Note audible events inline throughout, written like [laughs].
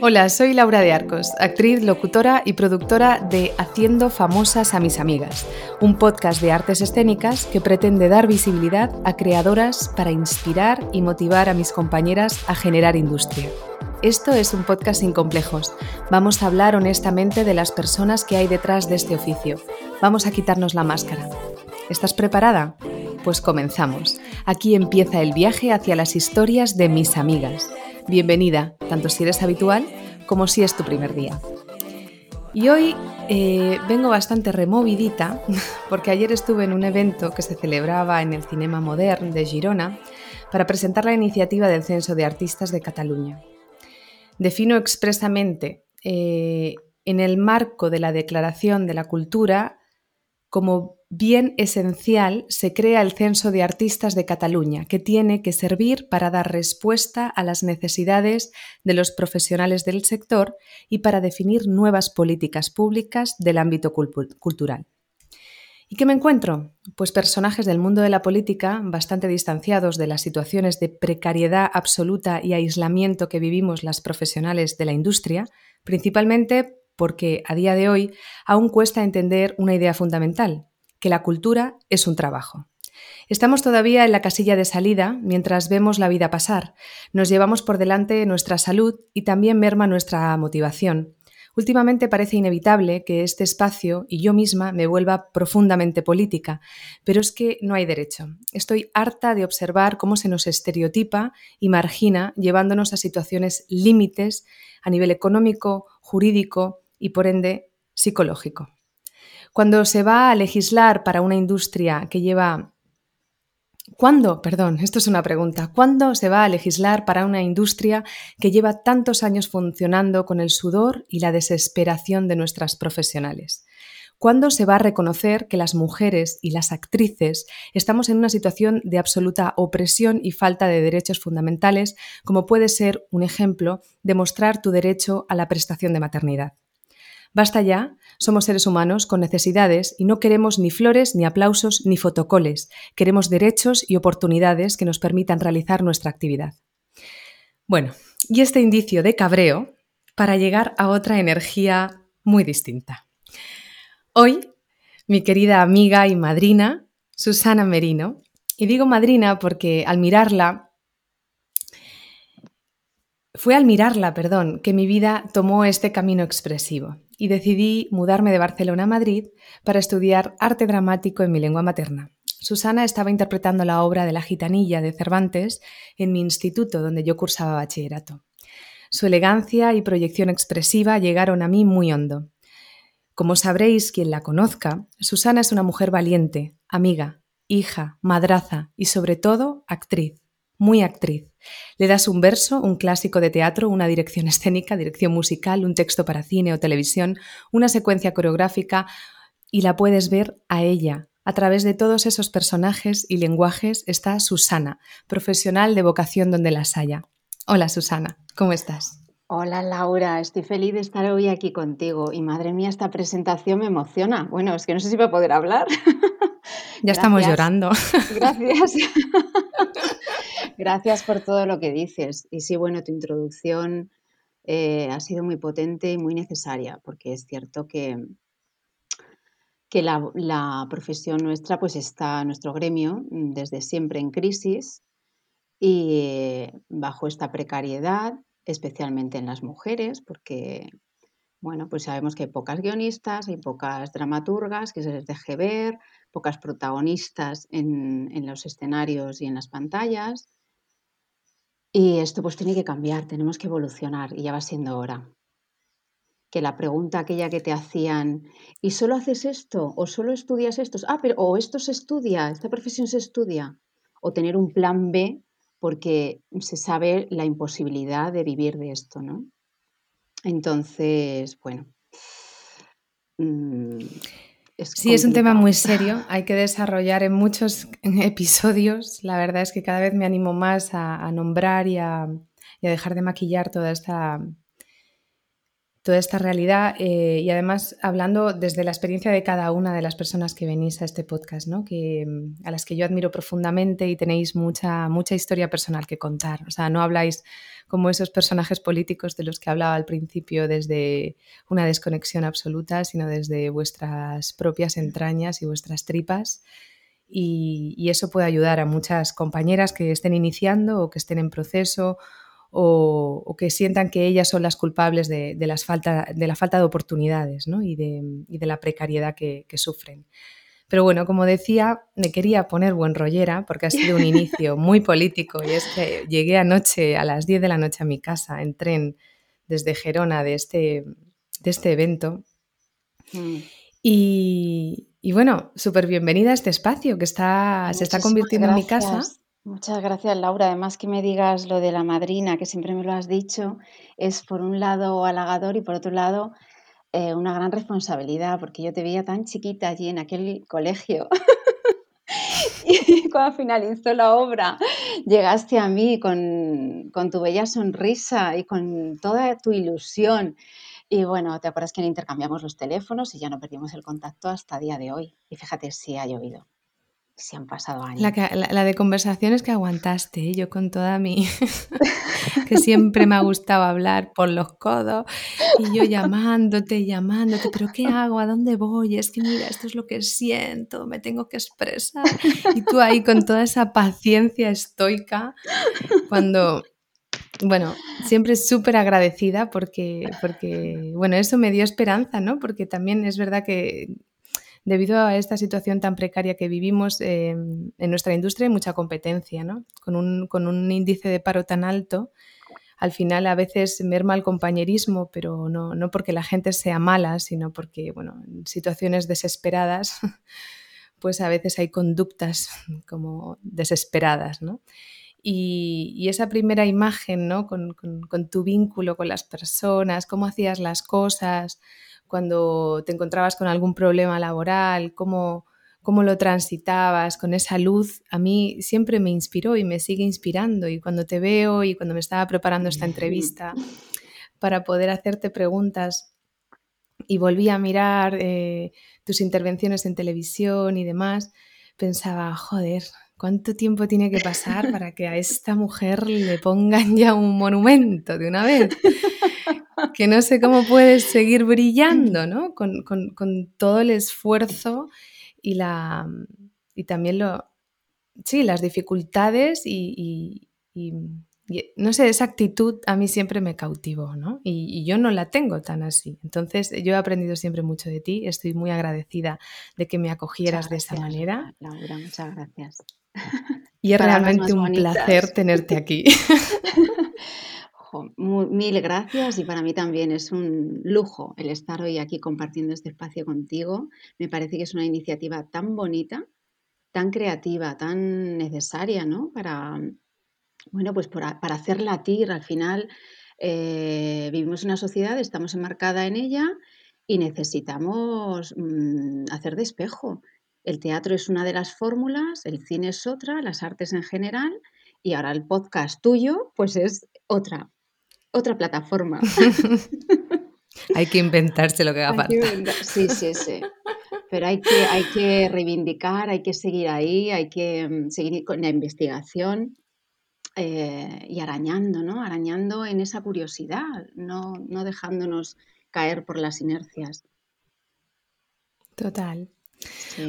Hola, soy Laura de Arcos, actriz, locutora y productora de Haciendo famosas a mis amigas, un podcast de artes escénicas que pretende dar visibilidad a creadoras para inspirar y motivar a mis compañeras a generar industria. Esto es un podcast sin complejos. Vamos a hablar honestamente de las personas que hay detrás de este oficio. Vamos a quitarnos la máscara. ¿Estás preparada? Pues comenzamos. Aquí empieza el viaje hacia las historias de mis amigas. Bienvenida, tanto si eres habitual como si es tu primer día. Y hoy eh, vengo bastante removidita [laughs] porque ayer estuve en un evento que se celebraba en el Cinema Modern de Girona para presentar la iniciativa del Censo de Artistas de Cataluña. Defino expresamente eh, en el marco de la Declaración de la Cultura como bien esencial se crea el Censo de Artistas de Cataluña, que tiene que servir para dar respuesta a las necesidades de los profesionales del sector y para definir nuevas políticas públicas del ámbito cultural. ¿Y qué me encuentro? Pues personajes del mundo de la política bastante distanciados de las situaciones de precariedad absoluta y aislamiento que vivimos las profesionales de la industria, principalmente porque a día de hoy aún cuesta entender una idea fundamental, que la cultura es un trabajo. Estamos todavía en la casilla de salida mientras vemos la vida pasar. Nos llevamos por delante nuestra salud y también merma nuestra motivación. Últimamente parece inevitable que este espacio y yo misma me vuelva profundamente política, pero es que no hay derecho. Estoy harta de observar cómo se nos estereotipa y margina, llevándonos a situaciones límites a nivel económico, jurídico y, por ende, psicológico. Cuando se va a legislar para una industria que lleva... ¿Cuándo? Perdón, esto es una pregunta. ¿Cuándo se va a legislar para una industria que lleva tantos años funcionando con el sudor y la desesperación de nuestras profesionales? ¿Cuándo se va a reconocer que las mujeres y las actrices estamos en una situación de absoluta opresión y falta de derechos fundamentales, como puede ser un ejemplo demostrar tu derecho a la prestación de maternidad? Basta ya, somos seres humanos con necesidades y no queremos ni flores, ni aplausos, ni fotocoles. Queremos derechos y oportunidades que nos permitan realizar nuestra actividad. Bueno, y este indicio de cabreo para llegar a otra energía muy distinta. Hoy, mi querida amiga y madrina, Susana Merino, y digo madrina porque al mirarla fue al mirarla, perdón, que mi vida tomó este camino expresivo y decidí mudarme de Barcelona a Madrid para estudiar arte dramático en mi lengua materna. Susana estaba interpretando la obra de La Gitanilla de Cervantes en mi instituto donde yo cursaba bachillerato. Su elegancia y proyección expresiva llegaron a mí muy hondo. Como sabréis quien la conozca, Susana es una mujer valiente, amiga, hija, madraza y sobre todo actriz muy actriz. Le das un verso, un clásico de teatro, una dirección [laughs] escénica, dirección musical, un texto para cine o televisión, una secuencia coreográfica y la puedes ver a ella. A través de todos esos personajes y lenguajes está Susana, profesional de vocación donde las haya. Hola Susana, ¿cómo estás? Hola Laura, estoy feliz de estar hoy aquí contigo y madre mía, esta presentación me emociona. Bueno, es que no sé si voy a poder hablar. [laughs] Ya estamos llorando. Gracias. [laughs] Gracias por todo lo que dices. Y sí, bueno, tu introducción eh, ha sido muy potente y muy necesaria, porque es cierto que, que la, profesión nuestra, pues está, nuestro gremio, desde siempre en crisis y bajo esta precariedad, especialmente en las mujeres, porque, bueno, pues sabemos que hay pocas guionistas, hay pocas dramaturgas que se les deje ver, pocas protagonistas en, en los escenarios y en las pantallas. Y esto pues tiene que cambiar, tenemos que evolucionar y ya va siendo hora. Que la pregunta aquella que te hacían, ¿y solo haces esto? ¿O solo estudias esto? Ah, pero o esto se estudia, esta profesión se estudia. O tener un plan B porque se sabe la imposibilidad de vivir de esto, ¿no? Entonces, bueno. Mm, sí, es un tema muy serio, [laughs] hay que desarrollar en muchos [laughs] episodios. La verdad es que cada vez me animo más a, nombrar y a, dejar de maquillar toda esta, toda esta realidad eh, y además hablando desde la experiencia de cada una de las personas que venís a este podcast, ¿no? que, mm, a las que yo admiro profundamente y tenéis mucha, mucha historia personal que contar. O sea, no habláis como esos personajes políticos de los que hablaba al principio desde una desconexión absoluta, sino desde vuestras propias entrañas y vuestras tripas. y eso puede ayudar a muchas compañeras que estén iniciando o que estén en proceso o, que sientan que ellas son las culpables de, las falta, de la falta de oportunidades y, de, la precariedad que, sufren. Pero bueno, como decía, me quería poner buen rollera porque ha sido un inicio [laughs] muy político y es que llegué anoche a las 10 de la noche a mi casa en tren desde Gerona de este, de este evento. Mm. Y, bueno, súper bienvenida a este espacio que está, se está convirtiendo en mi casa. Muchas gracias, Laura. Además que me digas lo de la madrina, que siempre me lo has dicho, es por un lado halagador y por otro lado eh, una gran responsabilidad, porque yo te veía tan chiquita allí en aquel colegio. [laughs] y cuando finalizó la obra, llegaste a mí con, con tu bella sonrisa y con toda tu ilusión. Y bueno, ¿te acuerdas que intercambiamos los teléfonos y ya no perdimos el contacto hasta día de hoy? Y fíjate si ha llovido si han pasado años. La, de conversaciones que aguantaste, ¿eh? yo con toda mi... [laughs] que siempre me ha gustado hablar por los codos y yo llamándote, llamándote, pero ¿qué hago? ¿A dónde voy? Es que mira, esto es lo que siento, me tengo que expresar. Y tú ahí con toda esa paciencia estoica, cuando... Bueno, siempre súper agradecida porque, porque, bueno, eso me dio esperanza, ¿no? Porque también es verdad que debido a esta situación tan precaria que vivimos eh, en nuestra industria hay mucha competencia, ¿no? Con un, índice de paro tan alto, al final a veces merma el compañerismo, pero no, porque la gente sea mala, sino porque, bueno, en situaciones desesperadas, [laughs] pues a veces hay conductas como desesperadas, ¿no? Y, esa primera imagen, ¿no? Con, con, tu vínculo con las personas, cómo hacías las cosas, cuando te encontrabas con algún problema laboral, cómo, cómo lo transitabas con esa luz, a mí siempre me inspiró y me sigue inspirando. Y cuando te veo y cuando me estaba preparando esta entrevista para poder hacerte preguntas y volví a mirar eh, tus intervenciones en televisión y demás, pensaba, joder, ¿cuánto tiempo tiene que pasar para que a esta mujer le pongan ya un monumento de una vez? que no sé cómo puedes seguir brillando, ¿no? Con, todo el esfuerzo y, la, y también lo, sí, las dificultades y, no sé, esa actitud a mí siempre me cautivó, ¿no? Y, yo no la tengo tan así. Entonces, yo he aprendido siempre mucho de ti, estoy muy agradecida de que me acogieras de esa manera. Laura, muchas gracias. [laughs] Y es realmente un placer tenerte aquí. [laughs] mil gracias y para mí también es un lujo el estar hoy aquí compartiendo este espacio contigo. Me parece que es una iniciativa tan bonita, tan creativa, tan necesaria, ¿no? Para, bueno, pues para, hacer latir. Al final eh, vivimos en una sociedad, estamos enmarcada en ella y necesitamos mm, hacer de espejo. El teatro es una de las fórmulas, el cine es otra, las artes en general y ahora el podcast tuyo pues es otra otra plataforma. [laughs] [laughs] hay que inventarse lo que haga falta. Sí, sí, sí. Pero hay que, hay que reivindicar, hay que seguir ahí, hay que mm, seguir con la investigación eh, y arañando, ¿no? Arañando en esa curiosidad, no, dejándonos caer por las inercias. Total.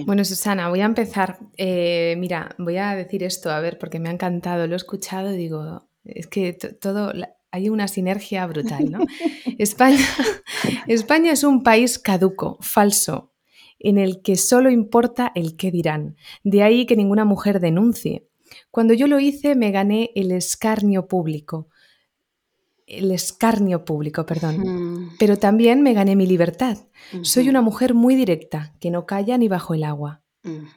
Bueno, Susana, voy a empezar. Eh, mira, voy a decir esto, a ver, porque me ha encantado, lo he escuchado y digo, es que todo, hay una sinergia brutal, ¿no? [laughs] España, [laughs] España es un país caduco, falso, en el que solo importa el qué dirán. De ahí que ninguna mujer denuncie. Cuando yo lo hice me gané el escarnio público. El escarnio público, perdón. Pero también me gané mi libertad. Soy una mujer muy directa, que no calla ni bajo el agua.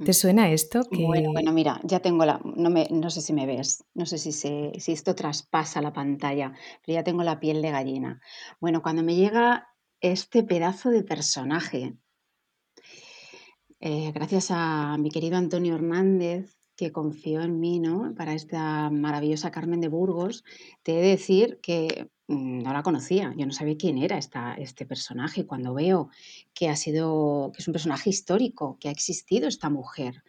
¿Te suena esto? Bueno, bueno, mira, ya tengo la, no, me, no sé si me ves, no sé si, se, si esto traspasa la pantalla, pero ya tengo la piel de gallina. Bueno, cuando me llega este pedazo de personaje, eh, gracias a mi querido Antonio Hernández, que confió en mí, ¿no? Para esta maravillosa Carmen de Burgos, te he de decir que mm, no la conocía, yo no sabía quién era esta, este personaje. Cuando veo que ha sido, que es un personaje histórico, que ha existido esta mujer,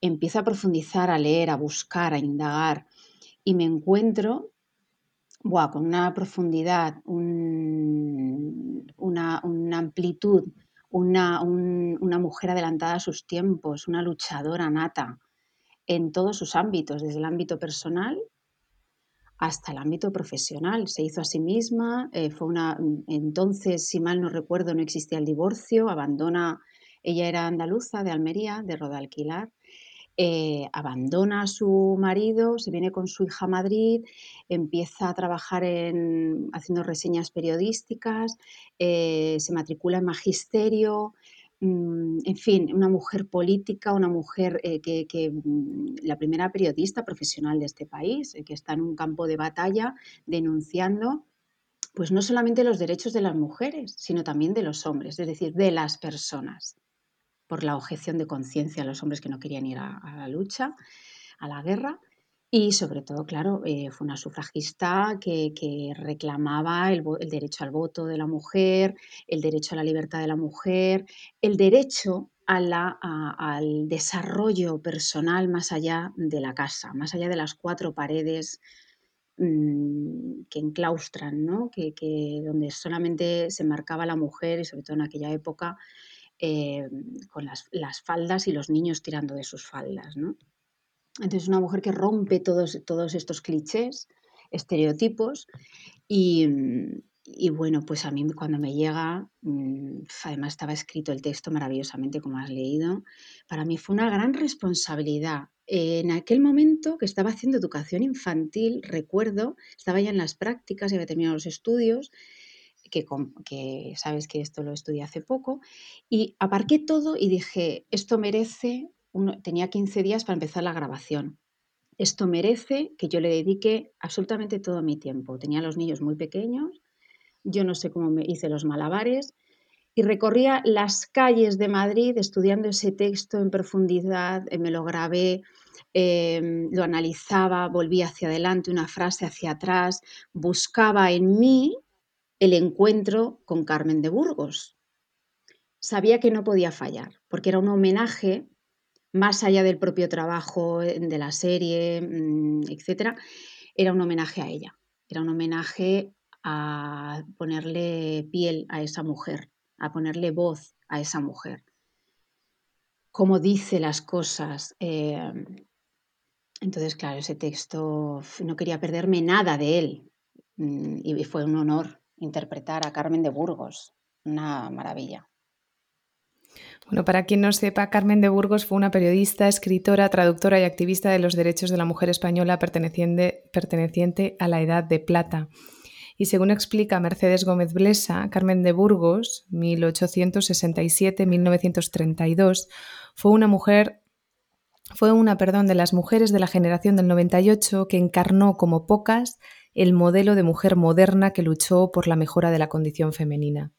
empiezo a profundizar, a leer, a buscar, a indagar y me encuentro con una profundidad, una, amplitud, una, una mujer adelantada a sus tiempos, una luchadora nata en todos sus ámbitos, desde el ámbito personal hasta el ámbito profesional. Se hizo a sí misma, eh, fue una, entonces, si mal no recuerdo, no existía el divorcio, abandona, ella era andaluza de Almería, de Rodalquilar, eh, abandona a su marido, se viene con su hija a Madrid, empieza a trabajar en, haciendo reseñas periodísticas, eh, se matricula en magisterio, mm, en fin, una mujer política, una mujer eh, que, mm, la primera periodista profesional de este país, que está en un campo de batalla denunciando pues no solamente los derechos de las mujeres, sino también de los hombres, es decir, de las personas por la objeción de conciencia a los hombres que no querían ir a, la lucha, a la guerra. Y sobre todo, claro, eh, fue una sufragista que, reclamaba el, derecho al voto de la mujer, el derecho a la libertad de la mujer, el derecho al desarrollo personal más allá de la casa, más allá de las cuatro paredes mm, que enclaustran, ¿no? que, donde solamente se marcaba la mujer y sobre todo en aquella época eh, con las, faldas y los niños tirando de sus faldas. ¿no? Entonces, una mujer que rompe todos, todos estos clichés, estereotipos, y, bueno, pues a mí cuando me llega, mm, además estaba escrito el texto maravillosamente, como has leído, para mí fue una gran responsabilidad. En aquel momento que estaba haciendo educación infantil, recuerdo, estaba ya en las prácticas, y había terminado los estudios, que, sabes que esto lo estudié hace poco, y aparqué todo y dije, esto merece, tenía 15 días para empezar la grabación, esto merece que yo le dedique absolutamente todo mi tiempo. Tenía los niños muy pequeños, yo no sé cómo me hice los malabares, y recorría las calles de Madrid estudiando ese texto en profundidad, eh, me lo grabé, em, lo analizaba, volvía hacia adelante, una frase hacia atrás, buscaba en mí el encuentro con Carmen de Burgos. Sabía que no podía fallar, porque era un homenaje, más allá del propio trabajo eh, de la serie, mm, etc., era un homenaje a ella, era un homenaje a ponerle piel a esa mujer, a ponerle voz a esa mujer. Cómo dice las cosas. Em, entonces, claro, ese texto no quería perderme nada de él mm, y fue un honor interpretar a Carmen de Burgos. Una maravilla. Bueno, para quien no sepa, Carmen de Burgos fue una periodista, escritora, traductora y activista de los derechos de la mujer española perteneciente, perteneciente a la Edad de Plata. Y según explica Mercedes Gómez Blesa, Carmen de Burgos, 1867-1932, fue una mujer fue una, perdón, de las mujeres de la generación del 98 que encarnó como pocas el modelo de mujer moderna que luchó por la mejora de la condición femenina.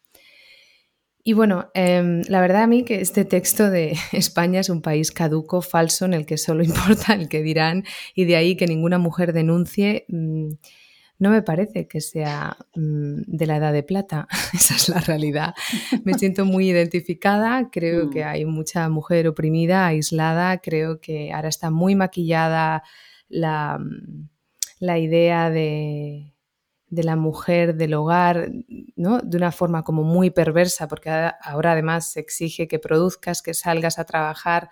Y bueno, em, la verdad a mí que este texto de [laughs] España es un país caduco, falso, en el que solo [laughs] importa el que dirán y de ahí que ninguna mujer denuncie, mm, no me parece que sea mm, de la edad de plata, [laughs] esa es la realidad. Me siento muy identificada, creo que mm. hay mucha mujer oprimida, aislada, creo que ahora está muy maquillada la la idea de, de la mujer, del hogar, ¿no? De una forma como muy perversa, porque ahora además se exige que produzcas, que salgas a trabajar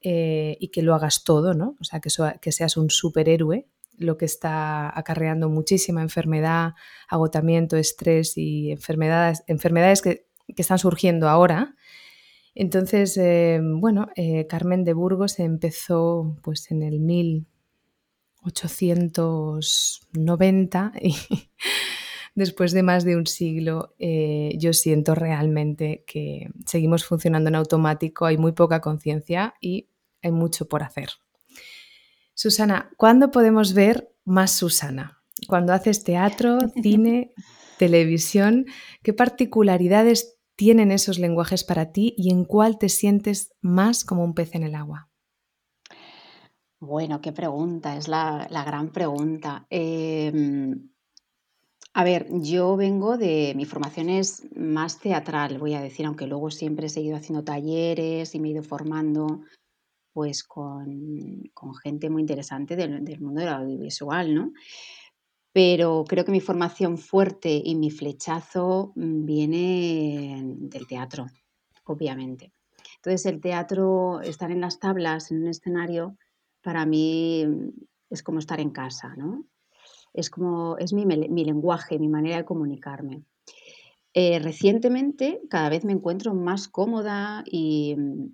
eh, y que lo hagas todo, ¿no? O sea, que, que seas un superhéroe, lo que está acarreando muchísima enfermedad, agotamiento, estrés y enfermedades, enfermedades que, que están surgiendo ahora. Entonces, eh, bueno, eh, Carmen de Burgos empezó pues en el 1000 1890 y [laughs] después de más de un siglo eh, yo siento realmente que seguimos funcionando en automático, hay muy poca conciencia y hay mucho por hacer. Susana, ¿cuándo podemos ver más Susana? Cuando haces teatro, [laughs] cine, televisión, ¿qué particularidades tienen esos lenguajes para ti y en cuál te sientes más como un pez en el agua? Bueno, qué pregunta, es la, la gran pregunta. Em, a ver, yo vengo de, mi formación es más teatral, voy a decir, aunque luego siempre he seguido haciendo talleres y me he ido formando pues con, con gente muy interesante del, del mundo del audiovisual, ¿no? Pero creo que mi formación fuerte y mi flechazo viene del teatro, obviamente. Entonces, el teatro, estar en las tablas, en un escenario, para mí mm, es como estar en casa, ¿no? Es como, es mi, mi lenguaje, mi manera de comunicarme. Eh, recientemente, cada vez me encuentro más cómoda y, mm,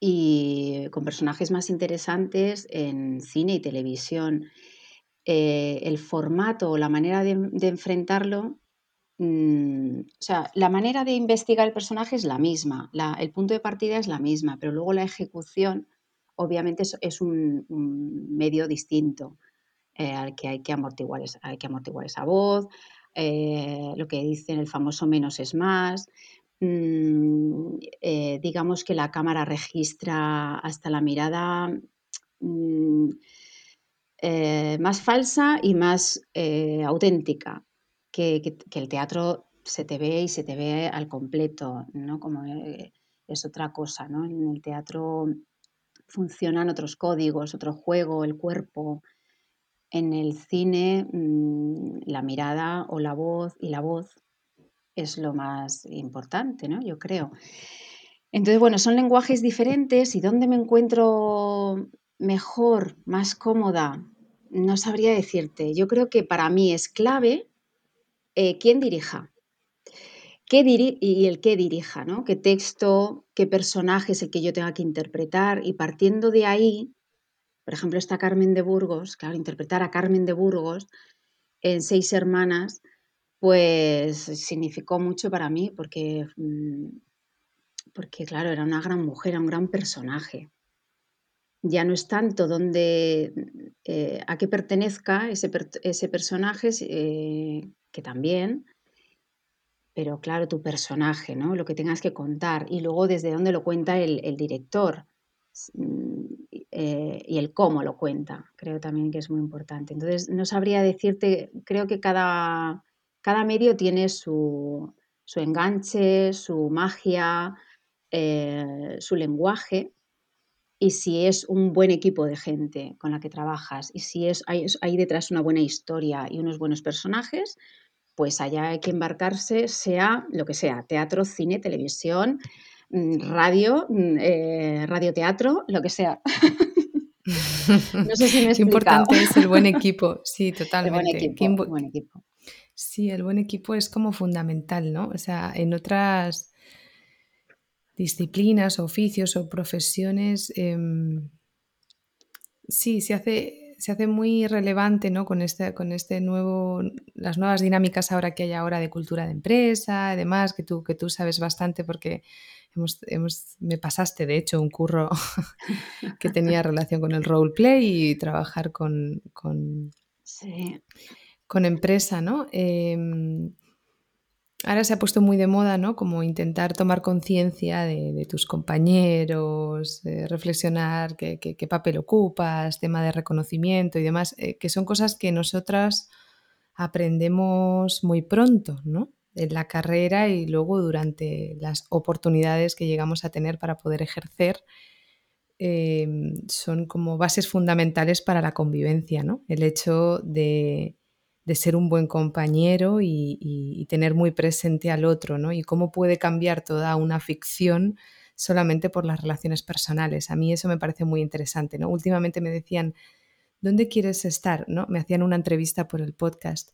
y con personajes más interesantes en cine y televisión. Eh, el formato o la manera de, de enfrentarlo Mm, o sea, la manera de investigar el personaje es la misma, la- el punto de partida es la misma, pero luego la ejecución obviamente es, un, medio distinto eh, al que hay que amortiguar, hay que amortiguar esa voz, eh, lo que dicen el famoso menos es más. mm, eh, digamos que la cámara registra hasta la mirada mm, más falsa y más auténtica, que, que- que el teatro se te ve y se te ve al completo, ¿no? Como es otra cosa, ¿no? En el teatro funcionan otros códigos, otro juego, el cuerpo. En el cine, mm, la mirada o la voz y la voz es lo más importante, ¿no? Yo creo. Entonces, bueno, son lenguajes diferentes y dónde me encuentro mejor, más cómoda, no sabría decirte. Yo creo que para mí es clave eh, quién dirija qué y el qué dirija, ¿no? Qué texto, qué personaje es el que yo tenga que interpretar y partiendo de ahí, por ejemplo, esta Carmen de Burgos, claro, interpretar a Carmen de Burgos en Seis Hermanas, pues significó mucho para mí porque, mm, porque claro, era una gran mujer, era un gran personaje. Ya no es tanto donde, eh, a qué pertenezca ese, ese personaje, eh, que también, pero claro, tu personaje, ¿no? Lo que tengas que contar y luego desde dónde lo cuenta el, director mm, eh, y el cómo lo cuenta, creo también que es muy importante. Entonces, no sabría decirte, creo que cada, cada medio tiene su, su enganche, su magia, eh, su lenguaje y si es un buen equipo de gente con la que trabajas y si es, hay detrás una buena historia y unos buenos personajes, pues allá hay que embarcarse, sea lo que sea, teatro, cine, televisión, mm, radio, mm, eh, radioteatro, lo que sea. [laughs] No sé si me he Qué importante es el buen equipo, [laughs] sí, El buen totalmente. Equipo, impo- buen equipo. Sí, el buen equipo es como fundamental, ¿no? O sea, en otras disciplinas, oficios o profesiones, em, sí, se hace, se hace muy relevante, ¿no? Con este, con este nuevo, las nuevas dinámicas ahora que hay ahora de cultura de empresa, además, que tú, que tú sabes bastante porque hemos, hemos, me pasaste, de hecho, un curro [laughs] que tenía relación con el roleplay y trabajar con, con, Sí, con empresa, ¿no? Em, ahora se ha puesto muy de moda, ¿no? Como intentar tomar conciencia de, tus compañeros, reflexionar qué, qué- qué papel ocupas, tema de reconocimiento y demás, eh, que son cosas que nosotras aprendemos muy pronto, ¿no? En la carrera y luego durante las oportunidades que llegamos a tener para poder ejercer eh, son como bases fundamentales para la convivencia, ¿no? El hecho de, de ser un buen compañero y, y- tener muy presente al otro, ¿no? Y cómo puede cambiar toda una ficción solamente por las relaciones personales. A mí eso me parece muy interesante, ¿no? Últimamente me decían, ¿dónde quieres estar? ¿no? Me hacían una entrevista por el podcast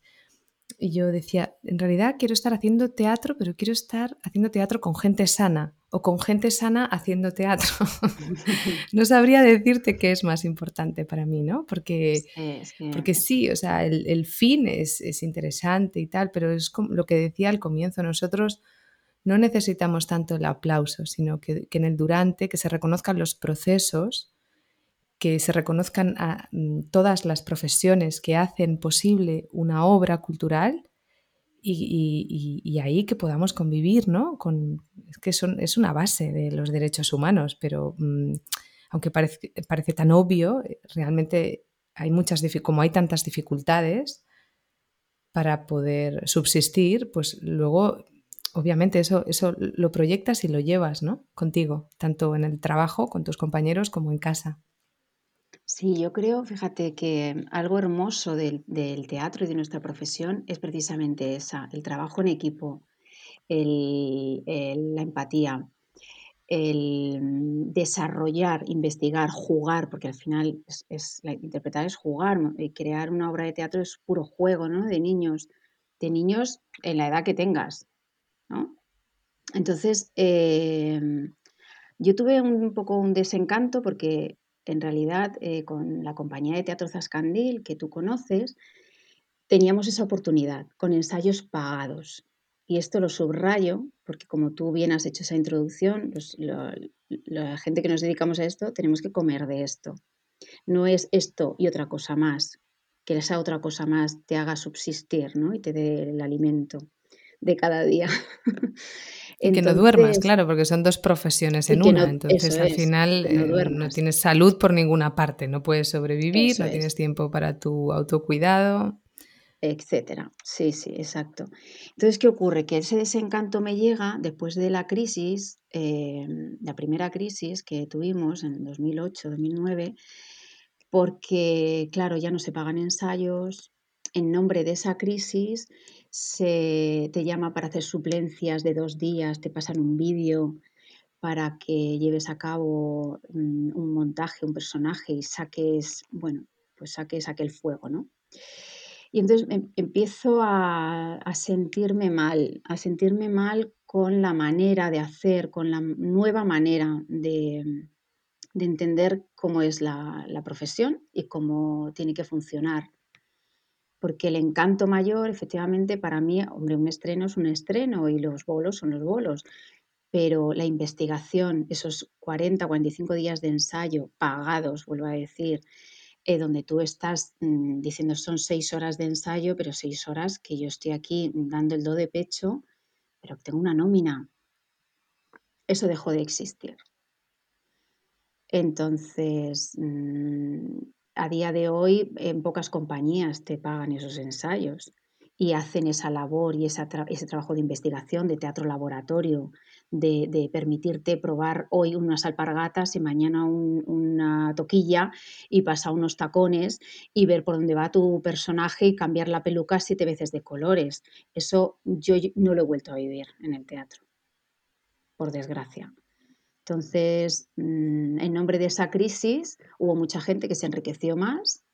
y yo decía, en realidad quiero estar haciendo teatro, pero quiero estar haciendo teatro con gente sana o con gente sana haciendo teatro. [laughs] no sabría decirte qué es más importante para mí, ¿no? Porque, sí, porque sí, o sea, el, el fin es, es interesante y tal, pero es como lo que decía al comienzo, nosotros no necesitamos tanto el aplauso, sino que, que en el durante, que se reconozcan los procesos que se reconozcan a mm, todas las profesiones que hacen posible una obra cultural y, ahí que podamos convivir, ¿no? Con, es que son, es una base de los derechos humanos, pero mm, aunque parece, parece tan obvio, realmente hay muchas como hay tantas dificultades para poder subsistir, pues luego obviamente eso, eso lo proyectas y lo llevas ¿no? contigo, tanto en el trabajo, con tus compañeros, como en casa. Sí, yo creo, fíjate que algo hermoso del, teatro y de nuestra profesión es precisamente esa, el trabajo en equipo, la empatía, el desarrollar, investigar, jugar, porque al final es, interpretar es jugar, y crear una obra de teatro es puro juego, ¿no? De niños, de niños en la edad que tengas, ¿no? Entonces, em, yo tuve un poco un desencanto porque en realidad eh, con la compañía de teatro Zascandil, que tú conoces, teníamos esa oportunidad con ensayos pagados. Y esto lo subrayo porque como tú bien has hecho esa introducción, pues la gente que nos dedicamos a esto tenemos que comer de esto. No es esto y otra cosa más, que esa otra cosa más te haga subsistir ¿no? y te dé el alimento de cada día. [laughs] y que no duermas, claro, porque son dos profesiones en una. entonces, al final no, eh, no, tienes salud por ninguna parte, no puedes sobrevivir, no tienes tiempo para tu autocuidado etcétera. Sí, sí, exacto. Entonces, ¿qué ocurre? Que ese desencanto me llega después de la crisis, em, la primera crisis que tuvimos en 2008-2009, porque, claro, ya no se pagan ensayos. En nombre de esa crisis, se te llama para hacer suplencias de dos días, te pasan un vídeo para que lleves a cabo mm, un montaje, un personaje y saques, bueno, pues saques aquel fuego, ¿no? Y entonces em, empiezo a, sentirme mal, a sentirme mal con la manera de hacer, con la nueva manera de, entender cómo es la, profesión y cómo tiene que funcionar. Porque el encanto mayor, efectivamente, para mí, hombre, un estreno es un estreno y los bolos son los bolos. Pero la investigación, esos 40, 45 días de ensayo pagados, vuelvo a decir, eh, donde tú estás mm, diciendo son seis horas de ensayo, pero seis horas que yo estoy aquí dando el do de pecho, pero tengo una nómina. Eso dejó de existir. Entonces, mm, a día de hoy, en pocas compañías te pagan esos ensayos y hacen esa labor y ese trabajo de investigación, de teatro laboratorio, de, permitirte probar hoy unas alpargatas y mañana una toquilla y pasar unos tacones y ver por dónde va tu personaje y cambiar la peluca siete veces de colores. Eso yo no lo he vuelto a vivir en el teatro, por desgracia. Entonces, mm, en nombre de esa crisis, hubo mucha gente que se enriqueció más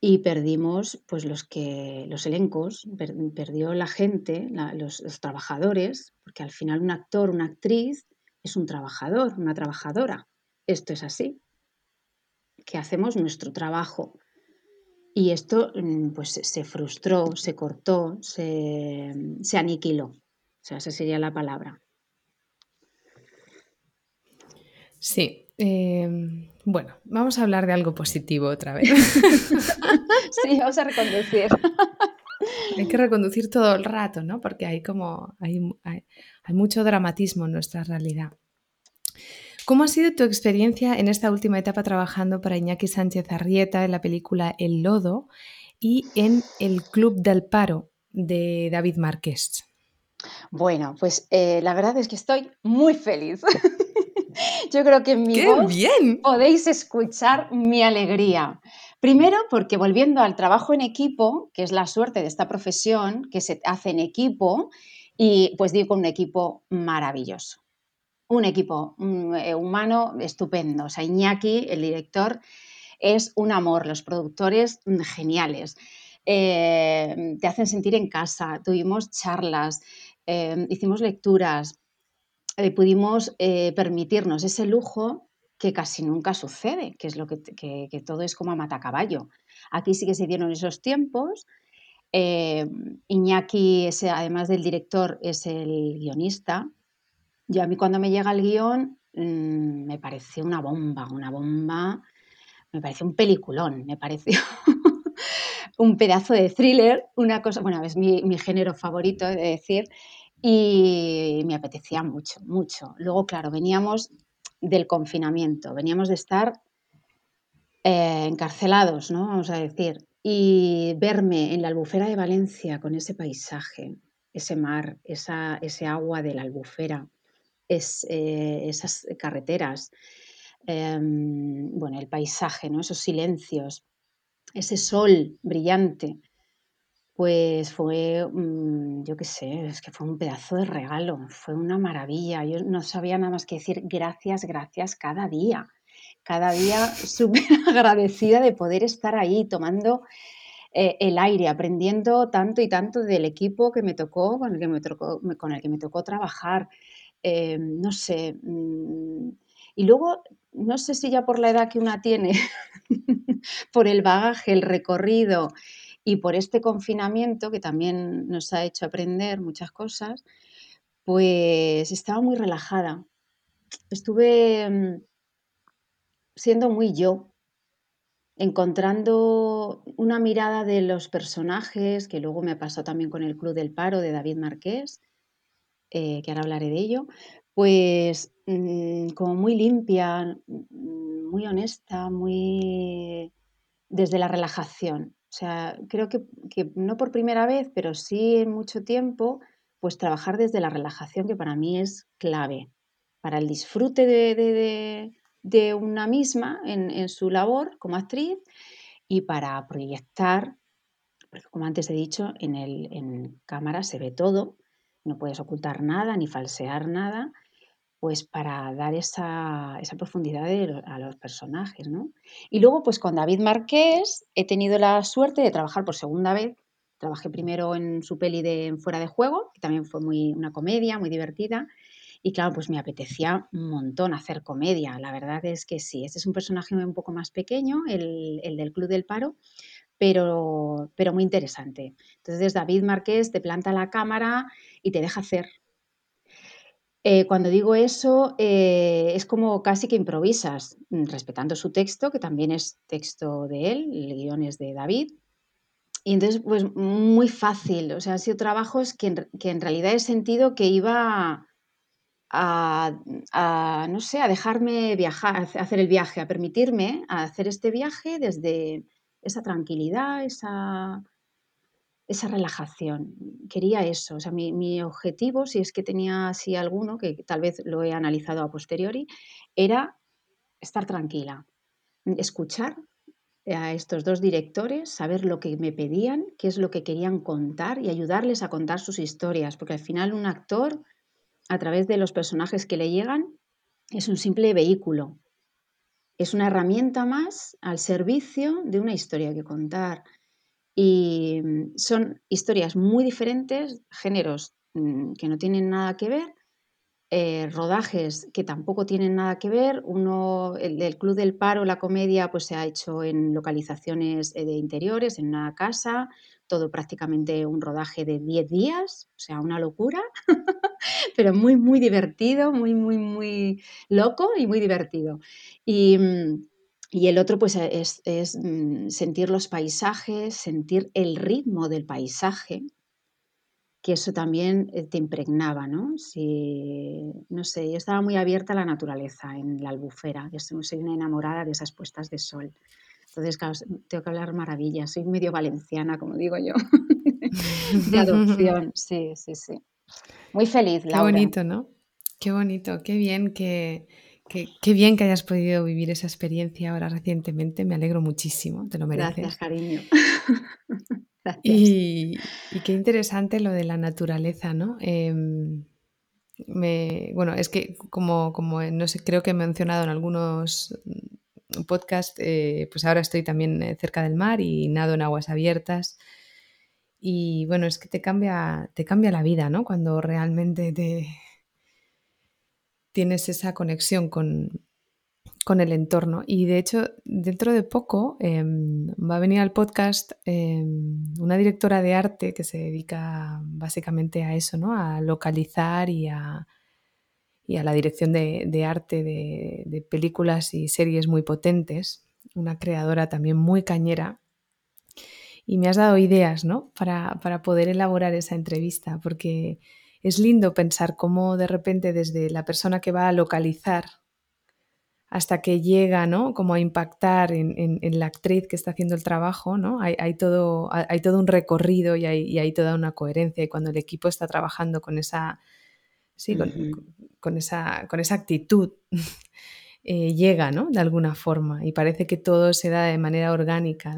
y perdimos pues los que los elencos perdió la gente los, trabajadores porque al final un actor una actriz es un trabajador una trabajadora. Esto es así. Que hacemos nuestro trabajo. Y esto mm, pues se frustró se cortó se, se aniquiló. O sea esa sería la palabra sí Em, bueno, vamos a hablar de algo positivo otra vez. [laughs] sí, vamos a reconducir. hay que reconducir todo el rato, ¿no? Porque hay como hay, mucho dramatismo en nuestra realidad. ¿Cómo ha sido tu experiencia en esta última etapa trabajando para Iñaki Sánchez Arrieta en la película El Lodo y en El Club del Paro de David Márquez? Bueno, pues eh, la verdad es que estoy muy feliz. [laughs] [laughs] Yo creo que en mi voz podéis escuchar mi alegría. Primero, porque volviendo al trabajo en equipo, que es la suerte de esta profesión, que se hace en equipo, y pues digo un equipo maravilloso. Un equipo mm, eh, humano estupendo. O sea, Iñaki, el director, es un amor. Los productores, mm, geniales. Eh, te hacen sentir en casa. Tuvimos charlas, eh, hicimos lecturas, eh, pudimos eh, permitirnos ese lujo que casi nunca sucede, que es lo que, todo es como a matacaballo. Aquí sí que se dieron esos tiempos. Eh, Iñaki, además del director, es el guionista. Yo a mí cuando me llega el guion mm, me pareció una bomba, una bomba, me pareció un peliculón, me pareció [laughs] un pedazo de thriller, una cosa, bueno, es mi, mi género favorito, de decir, y me apetecía mucho, mucho. Luego, claro, veníamos del confinamiento. Veníamos de estar eh, encarcelados, ¿no? Vamos a decir. Y verme en la albufera de Valencia con ese paisaje, ese mar, esa, ese agua de la albufera, es, eh, esas carreteras, em, bueno, el paisaje, ¿no? Esos silencios, ese sol brillante, pues fue, mm, yo qué sé, es que fue un pedazo de regalo, fue una maravilla. Yo no sabía nada más que decir gracias, gracias cada día. Cada día [laughs] súper [laughs] agradecida de poder estar ahí tomando eh, el aire, aprendiendo tanto y tanto del equipo que me tocó, con el que me tocó, con el que me tocó trabajar. Eh, no sé. Mm, y luego, no sé si ya por la edad que una tiene, [laughs] por el bagaje, el recorrido y por este confinamiento que también nos ha hecho aprender muchas cosas, pues estaba muy relajada. Estuve mm, siendo muy yo, encontrando una mirada de los personajes, que luego me pasó también con el Club del Paro de David Marqués, eh, que ahora hablaré de ello, pues mm, como muy limpia, mm, muy honesta, muy desde la relajación. O sea, creo que, no por primera vez, pero sí en mucho tiempo, pues trabajar desde la relajación, que para mí es clave. Para el disfrute de, de una misma en, su labor como actriz y para proyectar, porque como antes he dicho, en, el, en cámara se ve todo, no puedes ocultar nada ni falsear nada, pues para dar esa, profundidad a los personajes, ¿no? Y luego, pues con David Marqués he tenido la suerte de trabajar por segunda vez. Trabajé primero en su peli de Fuera de Juego, que también fue muy, una comedia muy divertida, y claro, pues me apetecía un montón hacer comedia. La verdad es que sí, este es un personaje un poco más pequeño, el, del Club del Paro, pero, pero muy interesante. Entonces David Márquez te planta la cámara y te deja hacer. Eh, cuando digo eso, eh, es como casi que improvisas, mm, respetando su texto, que también es texto de él, el guion es de David. Y entonces, pues muy fácil, o sea, han sido trabajos que en, que en realidad he sentido que iba a, no sé, a dejarme viajar, a hacer el viaje, a permitirme hacer este viaje desde esa tranquilidad, esa, esa relajación. Quería eso, o sea, mi, objetivo, si es que tenía así alguno, que tal vez lo he analizado a posteriori, era estar tranquila, escuchar a estos dos directores, saber lo que me pedían, qué es lo que querían contar y ayudarles a contar sus historias, porque al final un actor a través de los personajes que le llegan, es un simple vehículo. Es una herramienta más al servicio de una historia que contar. Y mm, son historias muy diferentes, géneros mm, que no tienen nada que ver, eh, rodajes que tampoco tienen nada que ver. Uno, el Club del Paro, la comedia, pues se ha hecho en localizaciones eh, de interiores, en una casa, todo prácticamente un rodaje de 10 días, o sea, una locura, [laughs] pero muy, muy divertido, muy, muy, muy loco y muy divertido. Y, mm, el otro, pues, es, es mm, sentir los paisajes, sentir el ritmo del paisaje, que eso también eh, te impregnaba, ¿no? Si, no sé, yo estaba muy abierta a la naturaleza en la albufera, yo soy una enamorada de esas puestas de sol. Entonces, claro, tengo que hablar maravillas, soy medio valenciana, como digo yo, [laughs] de [laughs] adopción, sí, sí, sí. Muy feliz, Laura. Qué bonito, ¿no? Qué bonito, qué bien que, Qué, bien que hayas podido vivir esa experiencia ahora recientemente. Me alegro muchísimo, te lo mereces. Gracias, cariño. [laughs] Y, qué interesante lo de la naturaleza, ¿no? Em, bueno, es que como, como, no sé, creo que he mencionado en algunos podcasts, eh, pues ahora estoy también eh, cerca del mar y nado en aguas abiertas. Y bueno, es que te cambia, te cambia la vida, ¿no? Cuando realmente te tienes esa conexión con, con el entorno. Y de hecho, dentro de poco em, va a venir al podcast em, una directora de arte que se dedica básicamente a eso, ¿no? A localizar y a, y a la dirección de, arte de, películas y series muy potentes. Una creadora también muy cañera. Y me has dado ideas, ¿no? Para, para poder elaborar esa entrevista, porque es lindo pensar cómo de repente desde la persona que va a localizar hasta que llega, ¿no? Como a impactar en, la actriz que está haciendo el trabajo, ¿no? Hay, todo, hay todo un recorrido y hay, toda una coherencia. Y cuando el equipo está trabajando con esa, sí, con, esa, con esa actitud, [laughs] eh, llega, ¿no? De alguna forma. Y parece que todo se da de manera orgánica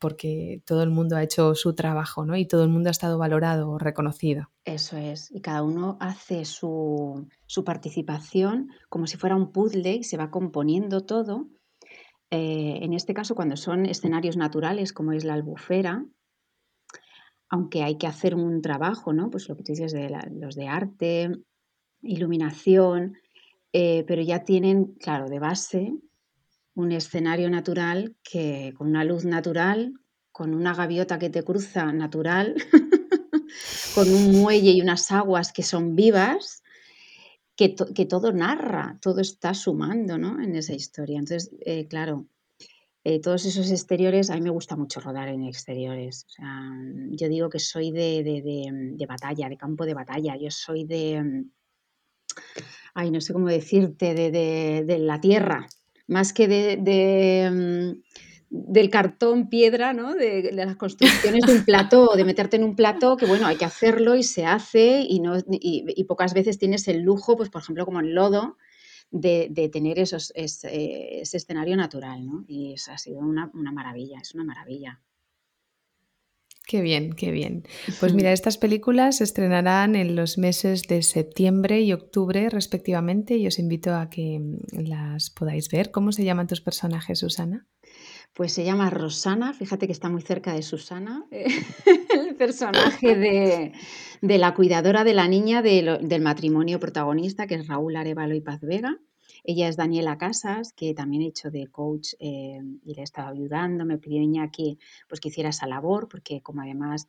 porque todo el mundo ha hecho su trabajo, ¿no? Y todo el mundo ha estado valorado o reconocido. Eso es. Y cada uno hace su, participación como si fuera un puzzle y se va componiendo todo. Eh, en este caso, cuando son escenarios naturales, como es la albufera, aunque hay que hacer un trabajo, ¿no? Pues lo que tú dices de los de arte, iluminación, eh, pero ya tienen, claro, de base un escenario natural que con una luz natural, con una gaviota que te cruza natural, [laughs] con un muelle y unas aguas que son vivas, que, todo narra, todo está sumando ¿no? en esa historia. Entonces, eh, claro, eh, todos esos exteriores, a mí me gusta mucho rodar en exteriores. yo digo que soy de, de, batalla, de campo de batalla. Yo soy de, ay, no sé cómo decirte, de, la tierra más que de, mm, del cartón piedra, ¿no? De, las construcciones de un plató, de meterte en un plató, que bueno, hay que hacerlo y se hace y, no, y, pocas veces tienes el lujo, pues por ejemplo como en lodo, de, tener esos, ese, escenario natural, ¿no? Y eso ha sido una maravilla, es una maravilla. Qué bien, qué bien. Pues mira, estas películas se estrenarán en los meses de septiembre y octubre respectivamente y os invito a que mm, las podáis ver. ¿Cómo se llaman tus personajes, Susana? Pues se llama Rosana, fíjate que está muy cerca de Susana, [laughs] el [laughs] personaje de, la cuidadora de la niña del matrimonio protagonista, que es Raúl Arevalo y Paz Vega. Ella es Daniela Casas, que también he hecho de coach eh, y le he estado ayudando. Me pidió Iñaki pues, que hiciera esa labor, porque como además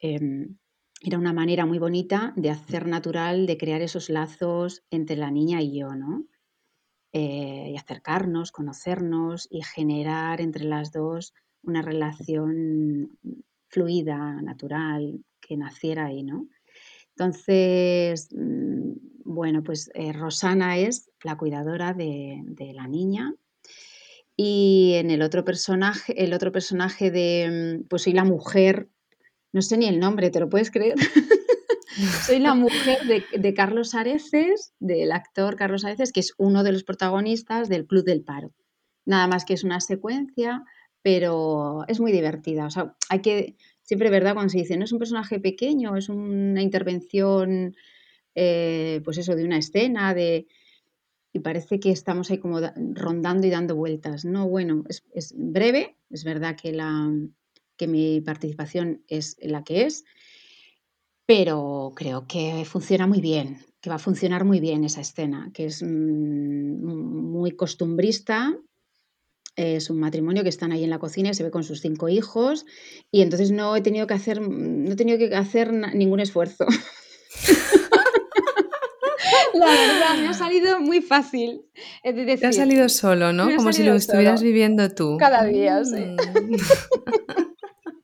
em, era una manera muy bonita de hacer natural, de crear esos lazos entre la niña y yo, ¿no? Eh, y acercarnos, conocernos y generar entre las dos una relación fluida, natural, que naciera ahí, ¿no? Entonces, mm, bueno, pues eh, Rosana es la cuidadora de, la niña. Y en el otro personaje, el otro personaje de, mm, pues soy la mujer, no sé ni el nombre, ¿te lo puedes creer? [laughs] soy la mujer de, Carlos Areces, del actor Carlos Areces, que es uno de los protagonistas del Club del Paro. Nada más que es una secuencia, pero es muy divertida. O sea, hay que, siempre, ¿verdad? Cuando se dice, no es un personaje pequeño, es una intervención eh, pues eso, de una escena, de... Y parece que estamos ahí como rondando y dando vueltas. No, bueno, es, breve, es verdad que, la, que mi participación es la que es, pero creo que funciona muy bien, que va a funcionar muy bien esa escena, que es mm, muy costumbrista, es un matrimonio que están ahí en la cocina y se ve con sus cinco hijos y entonces no he tenido que hacer no he tenido que hacer ningún esfuerzo. [laughs] La verdad, me ha salido muy fácil. Te ha salido solo, ¿no? Como si lo estuvieras viviendo tú. Cada día, sí. Mm.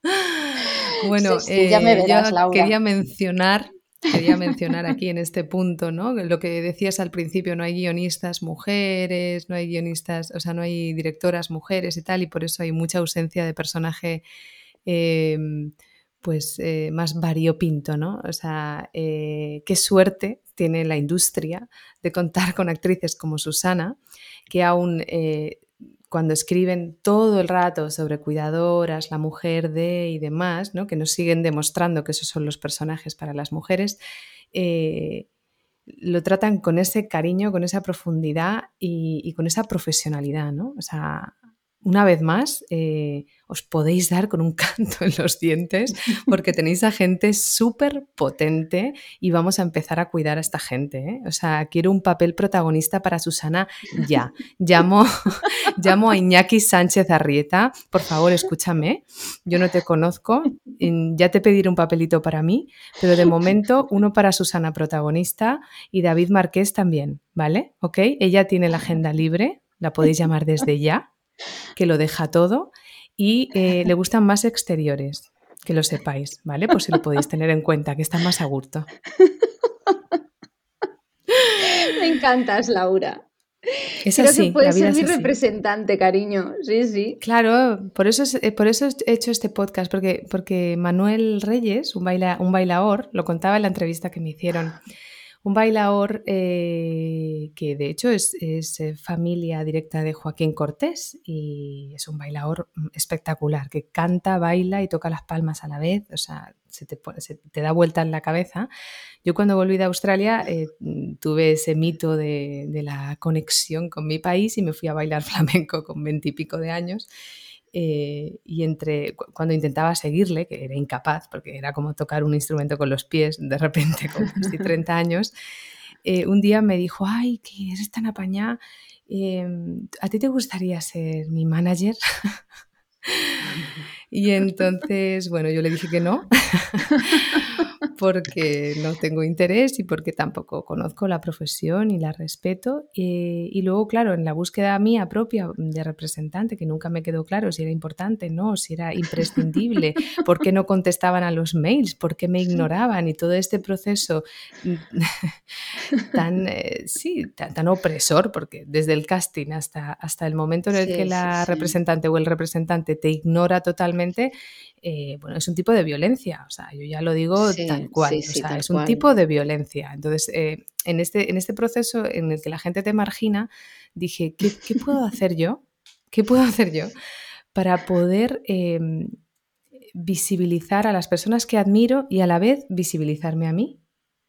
[laughs] bueno, eh, yo quería mencionar quería mencionar aquí en este punto, ¿no? Lo que decías al principio, no hay guionistas mujeres, no hay guionistas, o sea, no hay directoras mujeres y tal, y por eso hay mucha ausencia de personaje em, pues eh, más variopinto, ¿no? O sea, eh, qué suerte tiene la industria de contar con actrices como Susana, que aún eh, cuando escriben todo el rato sobre cuidadoras, la mujer de y demás, ¿no? que nos siguen demostrando que esos son los personajes para las mujeres, lo tratan con ese cariño, con esa profundidad y, y, con esa profesionalidad, ¿no? O sea, una vez más, eh, os podéis dar con un [laughs] canto en los dientes porque [laughs] tenéis a gente súper potente y vamos a empezar a cuidar a esta gente. ¿eh? O sea, quiero un papel protagonista para Susana ya. Llamo, [laughs] llamo a Iñaki Sánchez Arrieta. Por favor, escúchame. Yo no te conozco. Ya te pediré un papelito para mí, pero de momento uno para Susana protagonista y David Marqués también, ¿vale? ¿Ok? Ella tiene la agenda libre, la podéis llamar desde ya que lo deja todo y eh, le [laughs] gustan más exteriores, que lo sepáis, ¿vale? Por si lo podéis tener en cuenta, que está más a gusto. [laughs] Me encantas, Laura. Esa Creo sí, que puede ser mi representante, cariño. Sí, sí. Claro, por eso, eh, por eso he hecho este podcast, porque, porque Manuel Reyes, un, baila, un bailaor, lo contaba en la entrevista que me hicieron. Un bailaor eh, que de hecho es, eh, familia directa de Joaquín Cortés y es un bailaor espectacular, que canta, baila y toca las palmas a la vez, o sea, se te, da vuelta en la cabeza. Yo cuando volví de Australia eh, tuve ese mito de, de, la conexión con mi país y me fui a bailar [laughs] flamenco con veintipico de años eh, y entre cuando intentaba seguirle, que era incapaz, porque era como tocar un instrumento con los pies, de repente con casi [laughs] 30 años, eh, un día me dijo, ay, que eres tan apañada, em, ¿a ti te gustaría ser mi manager? [laughs] y entonces, bueno, yo le dije que no. [laughs] porque no tengo interés y porque tampoco conozco la profesión y la respeto. Eh, y, luego, claro, en la búsqueda mía propia de representante, que nunca me quedó claro si era importante, no, si era imprescindible, [laughs] por qué no contestaban a los mails, por qué me ignoraban y todo este proceso [laughs] tan, eh, sí, tan, opresor, porque desde el casting hasta, hasta el momento en el que la representante o el representante te ignora totalmente, eh, bueno, es un tipo de violencia, o sea, yo ya lo digo tal cual, o sea, es un tipo de violencia. Entonces, eh, en, este, en este proceso en el que la gente te margina, dije, ¿qué, puedo [laughs] hacer yo? ¿Qué puedo hacer yo para poder em, visibilizar a las personas que admiro y a la vez visibilizarme a mí?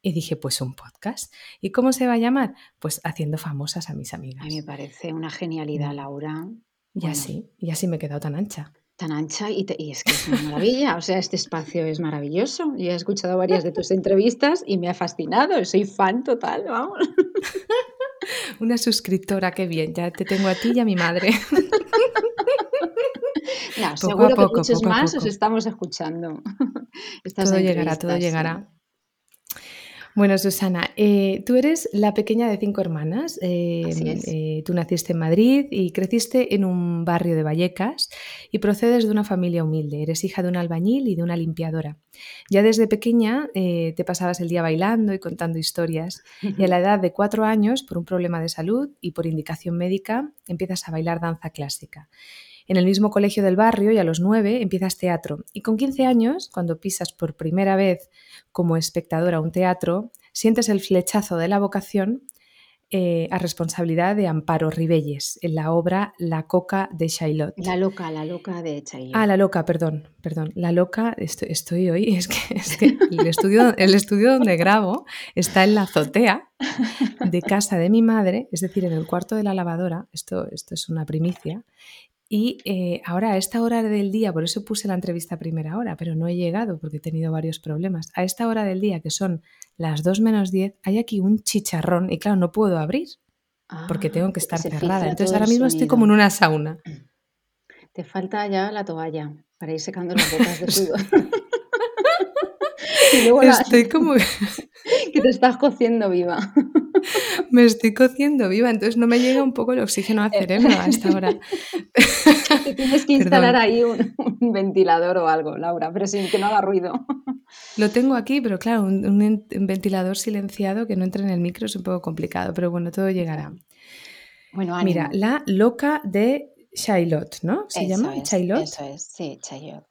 Y dije, pues un podcast. ¿Y cómo se va a llamar? Pues haciendo famosas a mis amigas. A mí me parece una genialidad, mm. Laura. Y así, y así me he quedado tan ancha tan ancha y, es que es una maravilla. O sea, este espacio es maravilloso. Yo he escuchado varias de tus entrevistas y me ha fascinado. Soy fan total, vamos. [laughs] Una suscriptora, qué bien. Ya te tengo a ti y a mi madre. [laughs] seguro que muchos más os estamos escuchando. [laughs] todo llegará, todo llegará. Bueno, Susana, eh, tú eres la pequeña de cinco hermanas. Eh, eh, tú naciste en Madrid y creciste en un barrio de Vallecas y procedes de una familia humilde. Eres hija de un albañil y de una limpiadora. Ya desde pequeña te pasabas el día bailando y contando historias y a la edad de cuatro años, por un problema de salud y por indicación médica, empiezas a bailar danza clásica. En el mismo colegio del barrio y a los nueve empiezas teatro. Y con 15 años, cuando pisas por primera vez como espectadora un teatro, sientes el flechazo de la vocación eh, a responsabilidad de Amparo Ribelles en la obra La Coca de Chaillot. La loca, la loca de Chaillot. Ah, la loca, perdón, perdón. La loca, estoy, hoy, [laughs] es que, el, estudio, el estudio donde grabo está en la azotea de casa de mi madre, es decir, en el cuarto de la lavadora, esto, esto es una primicia, y eh, ahora a esta hora del día, por eso puse la entrevista a primera hora, pero no he llegado porque he tenido varios problemas. A esta hora del día, que son las 2 menos 10, hay aquí un chicharrón y claro, no puedo abrir porque tengo que ah, estar cerrada. Entonces ahora mismo estoy como en una sauna. Te falta ya la toalla para ir secando las gotas de sudor. [laughs] [laughs] Estoy como... [laughs] que te estás cociendo viva. [laughs] me estoy cociendo viva, entonces no me llega un poco el oxígeno al cerebro a esta hora. [laughs] tienes que [laughs] instalar ahí un, ventilador o algo, Laura, pero sin que no haga ruido. Lo tengo aquí, pero claro, un, ventilador silenciado que no entre en el micro es un poco complicado, pero bueno, todo llegará. Bueno, Mira, la loca de Chaillot, ¿no? ¿Se llama Chaillot? Eso es, sí, Chaillot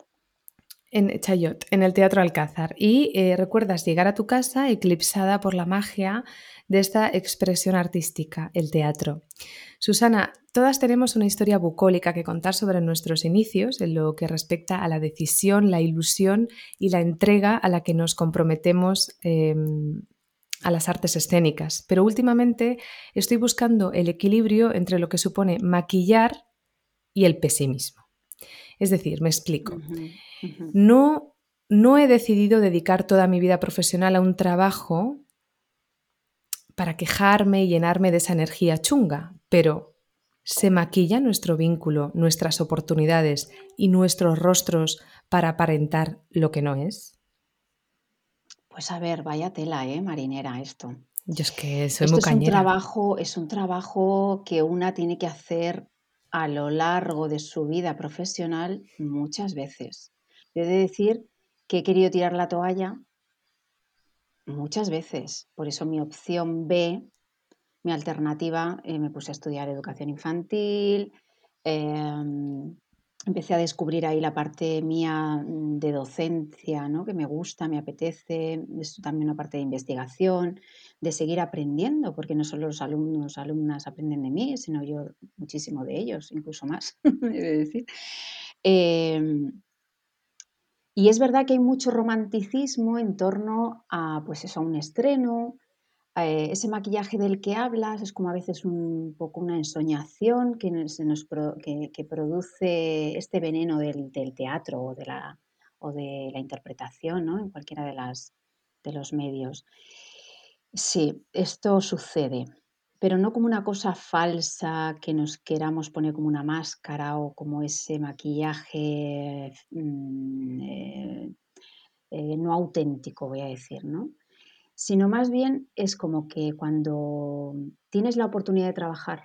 en Chayot, en el Teatro Alcázar. Y eh, recuerdas llegar a tu casa eclipsada por la magia de esta expresión artística, el teatro. Susana, todas tenemos una historia bucólica que contar sobre nuestros inicios en lo que respecta a la decisión, la ilusión y la entrega a la que nos comprometemos em, a las artes escénicas. Pero últimamente estoy buscando el equilibrio entre lo que supone maquillar y el pesimismo. Es decir, me explico. No, no he decidido dedicar toda mi vida profesional a un trabajo para quejarme y llenarme de esa energía chunga, pero ¿se maquilla nuestro vínculo, nuestras oportunidades y nuestros rostros para aparentar lo que no es? Pues a ver, vaya tela, ¿eh, marinera, esto. Yo es que soy muy es un trabajo, es un trabajo que una tiene que hacer a lo largo de su vida profesional muchas veces. Yo he de decir que he querido tirar la toalla muchas veces. Por eso mi opción B mi alternativa, eh, me puse a estudiar educación infantil, em, empecé a descubrir ahí la parte mía mm, de docencia, ¿no? que me gusta, me apetece, es también una parte de investigación, de seguir aprendiendo, porque no solo los alumnos, alumnas aprenden de mí, sino yo muchísimo de ellos, incluso más, [laughs] he decir. Em, y es verdad que hay mucho romanticismo en torno a, pues eso, un estreno, eh, ese maquillaje del que hablas es como a veces un poco una ensoñación que, se nos que, produce este veneno del, teatro o de la, o de la interpretación, ¿no? En cualquiera de, las, de los medios. Sí, esto sucede, pero no como una cosa falsa que nos queramos poner como una máscara o como ese maquillaje mm, eh, eh, no auténtico, voy a decir, ¿no? sino más bien es como que cuando tienes la oportunidad de trabajar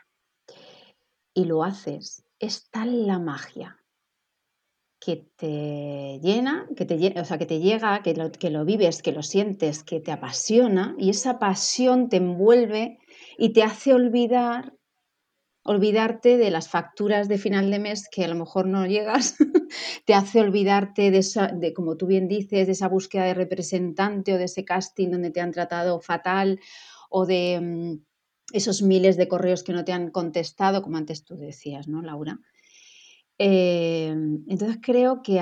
y lo haces, es tal la magia que te llena, que te, o sea, que te llega, que lo, que lo vives, que lo sientes, que te apasiona y esa pasión te envuelve y te hace olvidar olvidarte de las facturas de final de mes que a lo mejor no llegas, [laughs] te hace olvidarte de, esa, de, como tú bien dices, de esa búsqueda de representante o de ese casting donde te han tratado fatal o de mm, esos miles de correos que no te han contestado, como antes tú decías, ¿no, Laura? Eh, entonces creo que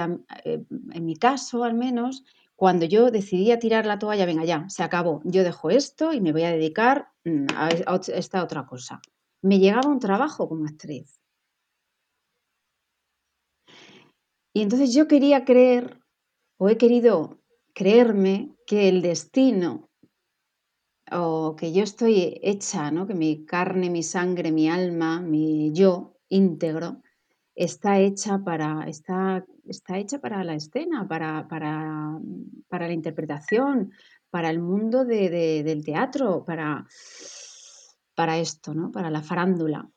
eh, en mi caso, al menos, cuando yo decidí tirar la toalla, venga ya, se acabó, yo dejo esto y me voy a dedicar mm, a esta otra cosa me llegaba un trabajo como actriz. Y entonces yo quería creer, o he querido creerme, que el destino, o que yo estoy hecha, ¿no? que mi carne, mi sangre, mi alma, mi yo íntegro, está hecha para, está, está hecha para la escena, para, para, para la interpretación, para el mundo del teatro, para para esto, ¿no? Para la farándula.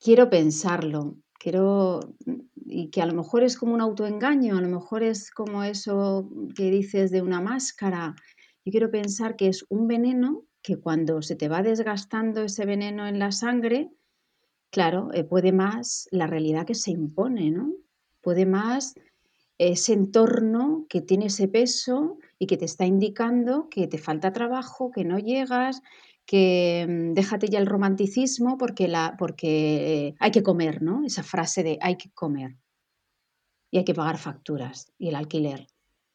Quiero pensarlo, quiero y que a lo mejor es como un autoengaño, a lo mejor es como eso que dices de una máscara. Yo quiero pensar que es un veneno que cuando se te va desgastando ese veneno en la sangre, claro, eh, puede más la realidad que se impone, ¿no? Puede más ese entorno que tiene ese peso y que te está indicando que te falta trabajo, que no llegas, que mm, déjate ya el romanticismo porque, la, porque hay que comer, ¿no? Esa frase de hay que comer y hay que pagar facturas y el alquiler.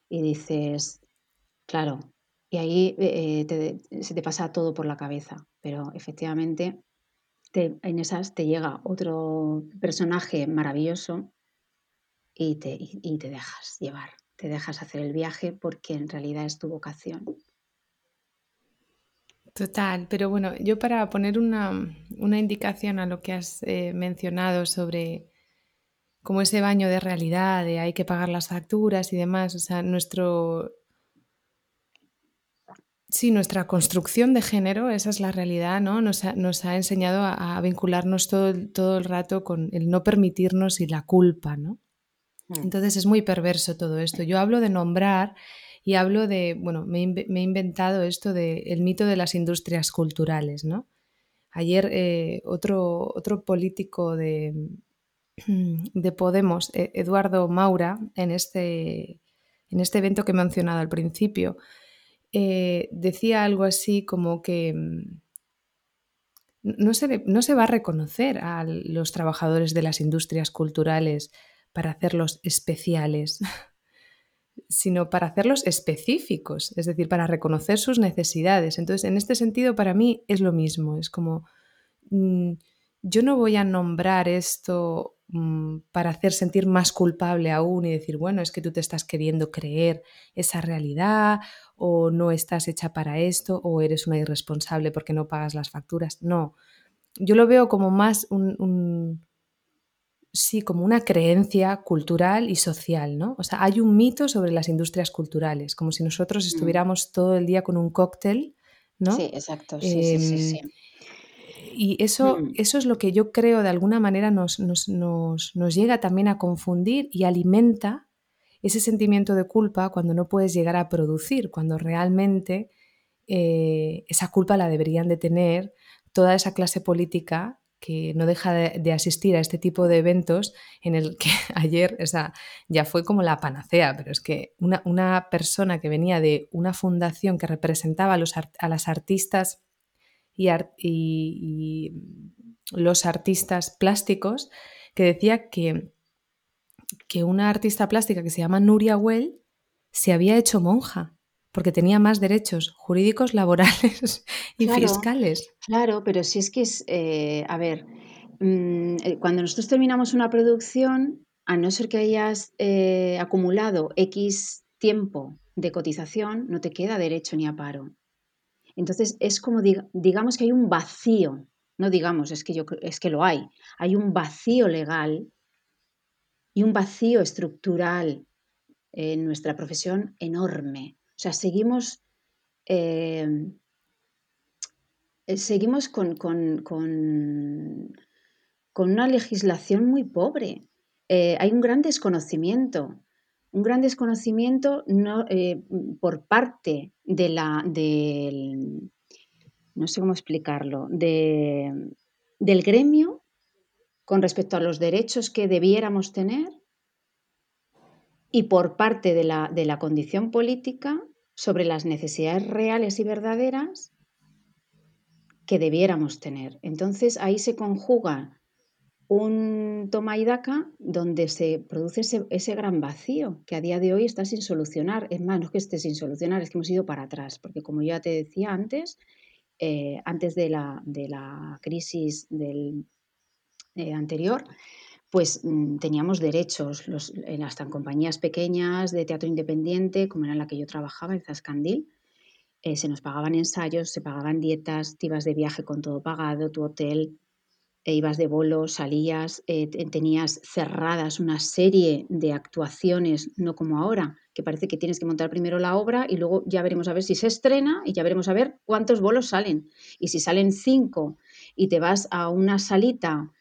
Y dices, claro, y ahí eh, se te pasa todo por la cabeza, pero efectivamente en esas te llega otro personaje maravilloso y te, y te dejas llevar, te dejas hacer el viaje porque en realidad es tu vocación. Total, pero bueno, yo para poner una, indicación a lo que has eh, mencionado sobre como ese baño de realidad, de hay que pagar las facturas y demás, o sea, nuestro... Sí, nuestra construcción de género, esa es la realidad, ¿no? Nos ha, enseñado a, vincularnos todo, todo el rato con el no permitirnos y la culpa, ¿no? Mm. Entonces es muy perverso todo esto. Yo hablo de nombrar y hablo de, bueno, me, he inventado esto del mito de las industrias culturales, ¿no? Ayer eh, otro, otro político de, de Podemos, e, Eduardo Maura, en este, en este evento que he mencionado al principio, eh, decía algo así como que mm, no se, no se va a reconocer a los trabajadores de las industrias culturales para hacerlos especiales. [laughs] sino para hacerlos específicos, es decir, para reconocer sus necesidades. Entonces, en este sentido, para mí es lo mismo, es como, mm, yo no voy a nombrar esto para hacer sentir más culpable aún y decir, bueno, es que tú te estás queriendo creer esa realidad o no estás hecha para esto o eres una irresponsable porque no pagas las facturas. No, yo lo veo como más un sí, como una creencia cultural y social, ¿no? O sea, hay un mito sobre las industrias culturales, como si nosotros mm. estuviéramos todo el día con un cóctel, ¿no? Sí, exacto, sí, sí, sí, em, Y eso, mm. eso es lo que yo creo de alguna manera nos, nos, nos, llega también a confundir y alimenta ese sentimiento de culpa cuando no puedes llegar a producir, cuando realmente eh, esa culpa la deberían de tener toda esa clase política que no deja de, asistir a este tipo de eventos en el que [laughs] ayer, o sea, ya fue como la panacea, pero es que una, persona que venía de una fundación que representaba a, los, a las artistas y, y, los artistas plásticos, que decía que, que una artista plástica que se llama Nuria Well se había hecho monja porque tenía más derechos jurídicos, [laughs] laborales y fiscales. Claro, pero si es que es, eh, a ver, mm, eh, cuando nosotros terminamos una producción, a no ser que hayas eh, acumulado X tiempo de cotización, no te queda derecho ni a paro. Entonces es como digamos que hay un vacío, no digamos, es que yo es que lo hay, hay un vacío legal y un vacío estructural en nuestra profesión enorme. O sea, seguimos, eh, seguimos con, con, una legislación muy pobre. Eh, hay un gran desconocimiento, un gran desconocimiento no, eh, por parte de la, del, no sé cómo explicarlo, de, del gremio con respecto a los derechos que debiéramos tener y por parte de la, de la condición política sobre las necesidades reales y verdaderas que debiéramos tener. Entonces ahí se conjuga un toma y daca donde se produce ese, gran vacío que a día de hoy está sin solucionar. Es más, no es que esté sin solucionar, es que hemos ido para atrás, porque como ya te decía antes, eh, antes de la, de la, crisis del, eh, anterior, pues mm, teníamos derechos los, en las compañías pequeñas de teatro independiente, como era la que yo trabajaba en Zascandil. Eh, se nos pagaban ensayos, se pagaban dietas, te de viaje con todo pagado, tu hotel, e ibas de bolo, salías, eh, tenías cerradas una serie de actuaciones, no como ahora, que parece que tienes que montar primero la obra y luego ya veremos a ver si se estrena y ya veremos a ver cuántos bolos salen. Y si salen cinco y te vas a una salita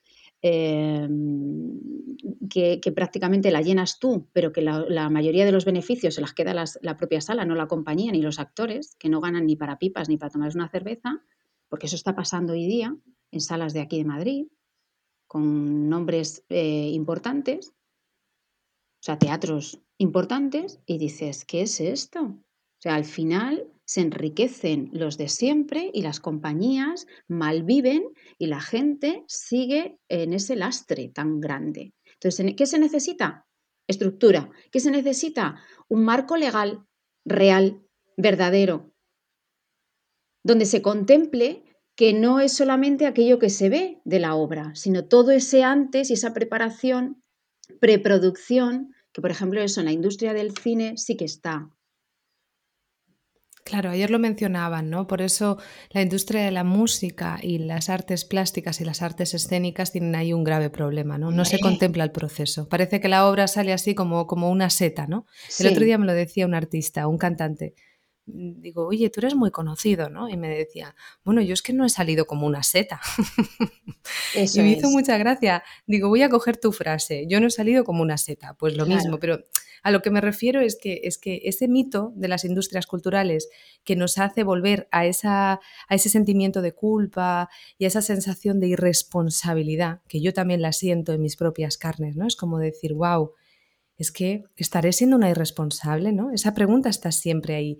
Em, que, prácticamente la llenas tú, pero que la, mayoría de los beneficios se las queda la propia sala, no la compañía ni los actores, que no ganan ni para pipas ni para tomar una cerveza, porque eso está pasando hoy día en salas de aquí de Madrid, con nombres eh, importantes, o sea, teatros importantes, y dices, ¿qué es esto? O sea, al final se enriquecen los de siempre y las compañías malviven y la gente sigue en ese lastre tan grande. Entonces, ¿qué se necesita? Estructura. ¿Qué se necesita? Un marco legal real, verdadero, donde se contemple que no es solamente aquello que se ve de la obra, sino todo ese antes y esa preparación, preproducción, que por ejemplo eso en la industria del cine sí que está. Claro, ayer lo mencionaban, ¿no? Por eso la industria de la música y las artes plásticas y las artes escénicas tienen ahí un grave problema, ¿no? No se contempla el proceso. Parece que la obra sale así como, como una seta, ¿no? El otro día me lo decía un artista, un cantante. Mm, digo, oye, tú eres muy conocido, ¿no? Y me decía, bueno, yo es que no he salido como una seta. [laughs] y me hizo mucha gracia. Digo, voy a coger tu frase, yo no he salido como una seta. Pues lo mismo, pero a lo que me refiero es que, es que ese mito de las industrias culturales que nos hace volver a, esa, a ese sentimiento de culpa y a esa sensación de irresponsabilidad, que yo también la siento en mis propias carnes, ¿no? Es como decir, wow, es que estaré siendo una irresponsable, ¿no? Esa pregunta está siempre ahí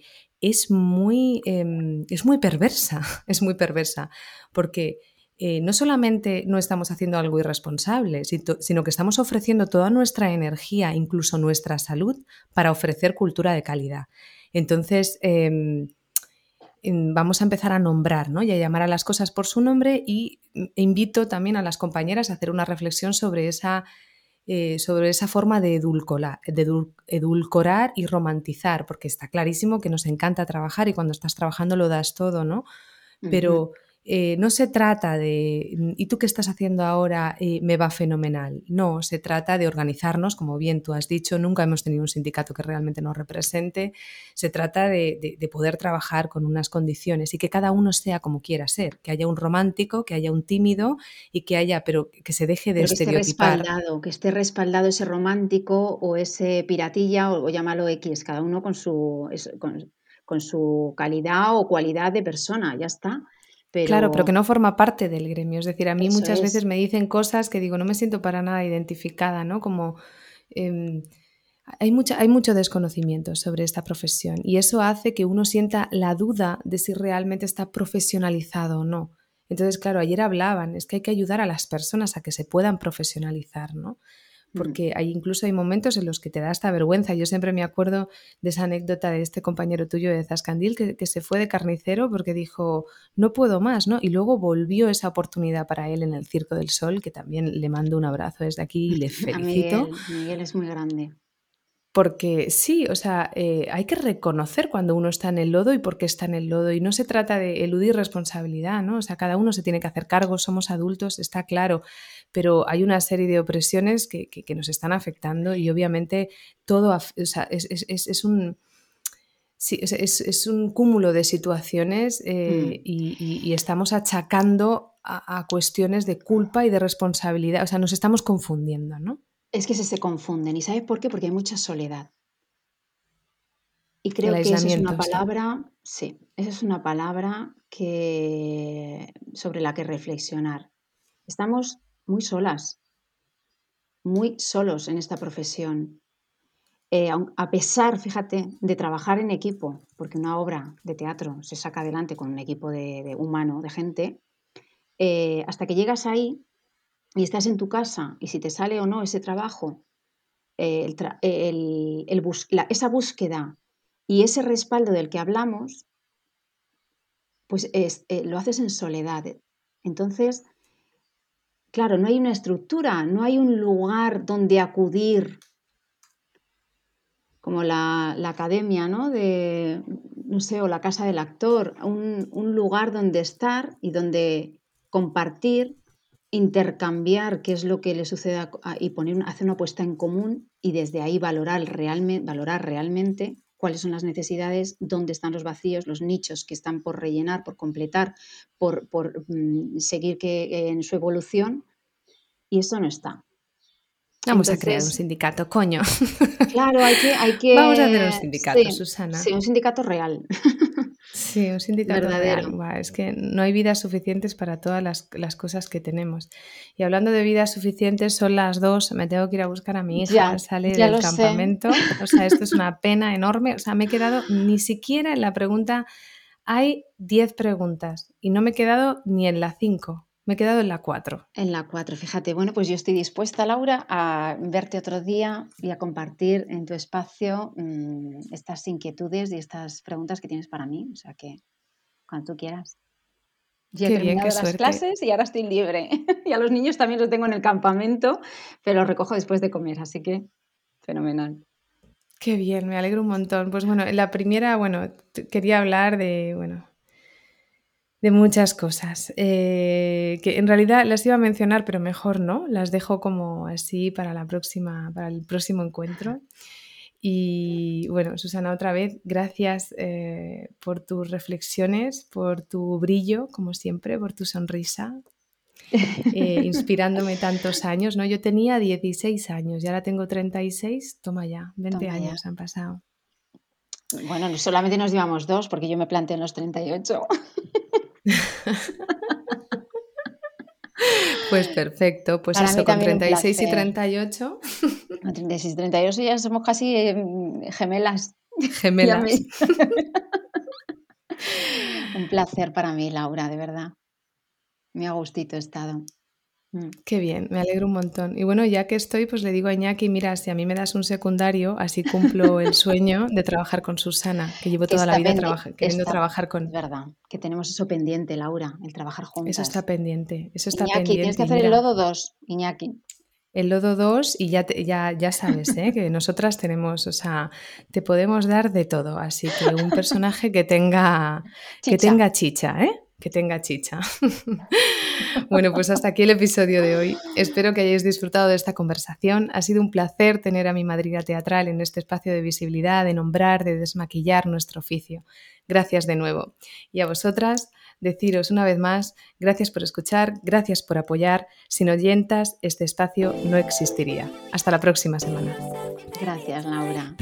es muy, em, es muy perversa, [laughs] es muy perversa, porque eh, no solamente no estamos haciendo algo irresponsable, sino que estamos ofreciendo toda nuestra energía, incluso nuestra salud, para ofrecer cultura de calidad. Entonces, em, vamos a empezar a nombrar ¿no? y a llamar a las cosas por su nombre y mm, invito también a las compañeras a hacer una reflexión sobre esa eh, sobre esa forma de edulcorar, edulcorar y romantizar, porque está clarísimo que nos encanta trabajar y cuando estás trabajando lo das todo, ¿no? Pero eh, no se trata de, ¿y tú qué estás haciendo ahora? Eh, me va fenomenal. No, se trata de organizarnos, como bien tú has dicho, nunca hemos tenido un sindicato que realmente nos represente. Se trata de, poder trabajar con unas condiciones y que cada uno sea como quiera ser, que haya un romántico, que hhaya un tímido y que haya, pero que se deje de estereotipar. Que esté respaldado, que esté respaldado ese romántico o ese piratilla o, llámalo X, cada uno con su, con su calidad o cualidad de persona, ya está. Claro, pero que no forma parte del gremio. Es decir, a mí muchas veces me dicen cosas que digo, no me siento para nada identificada, ¿no? Como em, hay, mucha, hay mucho desconocimiento sobre esta profesión y eso hace que uno sienta la duda de si realmente está profesionalizado o no. Entonces, claro, ayer hablaban, es que hay que ayudar a las personas a que se puedan profesionalizar, ¿no? Porque hay, incluso hay momentos en los que te da esta vergüenza. Yo siempre me acuerdo de esa anécdota de este compañero tuyo de Zascandil que, que, se fue de carnicero porque dijo, no puedo más, ¿no? Y luego volvió esa oportunidad para él en el Circo del Sol, que también le mando un abrazo desde aquí y le [laughs] felicito. Miguel, es muy grande. Porque sí, o sea, eh, hay que reconocer cuando uno está en el lodo y por qué está en el lodo. Y no se trata de eludir responsabilidad, ¿no? O sea, cada uno se tiene que hacer cargo, somos adultos, está claro pero hay una serie de opresiones que, nos están afectando y obviamente todo es, un... es, un cúmulo de situaciones eh, mm. y, estamos achacando a, cuestiones de culpa y de responsabilidad. O sea, nos estamos confundiendo, ¿no? Es que se, se confunden. ¿Y sabes por qué? Porque hay mucha soledad. Y creo que esa es una palabra, sí, esa es una palabra que, sobre la que reflexionar. Estamos muy solas, muy solos en esta profesión. Eh, a pesar, fíjate, de trabajar en equipo, porque una obra de teatro se saca adelante con un equipo de, humano, de gente, eh, hasta que llegas ahí y estás en tu casa y si te sale o no ese trabajo, eh, esa búsqueda y ese respaldo del que hablamos, pues lo haces en soledad. Entonces, Claro, no hay una estructura, no hay un lugar donde acudir, como la, academia, ¿no? De, no sé, o la casa del actor, un, lugar donde estar y donde compartir, intercambiar qué es lo que le sucede y poner, hacer una apuesta en común y desde ahí valorar realmente, valorar realmente cuáles son las necesidades, dónde están los vacíos, los nichos que están por rellenar, por completar, por, mm, seguir que, en su evolución, y eso no está. Vamos a crear un sindicato, coño. Claro, hay que... Hay que [laughs] Vamos a hacer un sindicato, Susana. Sí, un sindicato real. [laughs] Sí, un sindicato real. es que no hay vidas suficientes para todas las, cosas que tenemos. Y hablando de vidas suficientes, son las dos, me tengo que ir a buscar a mi hija, ya, sale del campamento. O sea, esto es una [laughs] pena enorme. O sea, me he quedado ni siquiera en la pregunta, hay 10 preguntas y no me he quedado ni en la 5. Me he quedado en la 4. En la 4, fíjate. Bueno, pues yo estoy dispuesta, Laura, a verte otro día y a compartir en tu espacio mm, estas inquietudes y estas preguntas que tienes para mí. O sea que cuando tú quieras. Ya he terminado las clases y ahora estoy libre. [laughs] y a los niños también los tengo en el campamento, pero los recojo después de comer, así que fenomenal. Qué bien, me alegro un montón. Pues bueno, la primera, bueno, quería hablar de, bueno, de muchas cosas, eh, que en realidad las iba a mencionar, pero mejor no, las dejo como así para la próxima, para el próximo encuentro. Y bueno, Susana, otra vez, gracias eh, por tus reflexiones, por tu brillo, como siempre, por tu sonrisa, eh, [laughs] inspirándome tantos años. ¿no? Yo tenía 16 años y ahora tengo 36, toma ya, 20 años han pasado. Bueno, solamente nos llevamos dos, porque yo me planteé en los 38. [laughs] [laughs] Pues perfecto, pues eso, con 36 y 38. Con 36 y 38 ya somos casi em, gemelas. Gemelas. [laughs] [laughs] Un placer para mí, Laura, de verdad. Me ha gustito estado. Mm. Qué bien, me alegro un montón. Y bueno, ya que estoy, pues le digo a Iñaki, mira, si a mí me das un secundario, así cumplo el sueño de trabajar con Susana, que llevo toda la vida queriendo trabajar con... Es verdad, que tenemos eso pendiente, Laura, el trabajar juntos. Eso está pendiente, eso está Iñaki, pendiente. tienes que hacer el lodo 2, Iñaki. El lodo 2 y ya, ya, ya sabes, ¿eh? que nosotras tenemos, o sea, te podemos dar de todo, así que un personaje que tenga que tenga chicha, ¿eh? que tenga chicha. [laughs] bueno, pues hasta aquí el episodio de hoy. Espero que hayáis disfrutado de esta conversación. Ha sido un placer tener a mi madrina teatral en este espacio de visibilidad, de nombrar, de desmaquillar nuestro oficio. Gracias de nuevo. Y a vosotras, deciros una vez más, gracias por escuchar, gracias por apoyar. Sin oyentas, este espacio no existiría. Hasta la próxima semana. Gracias, Laura.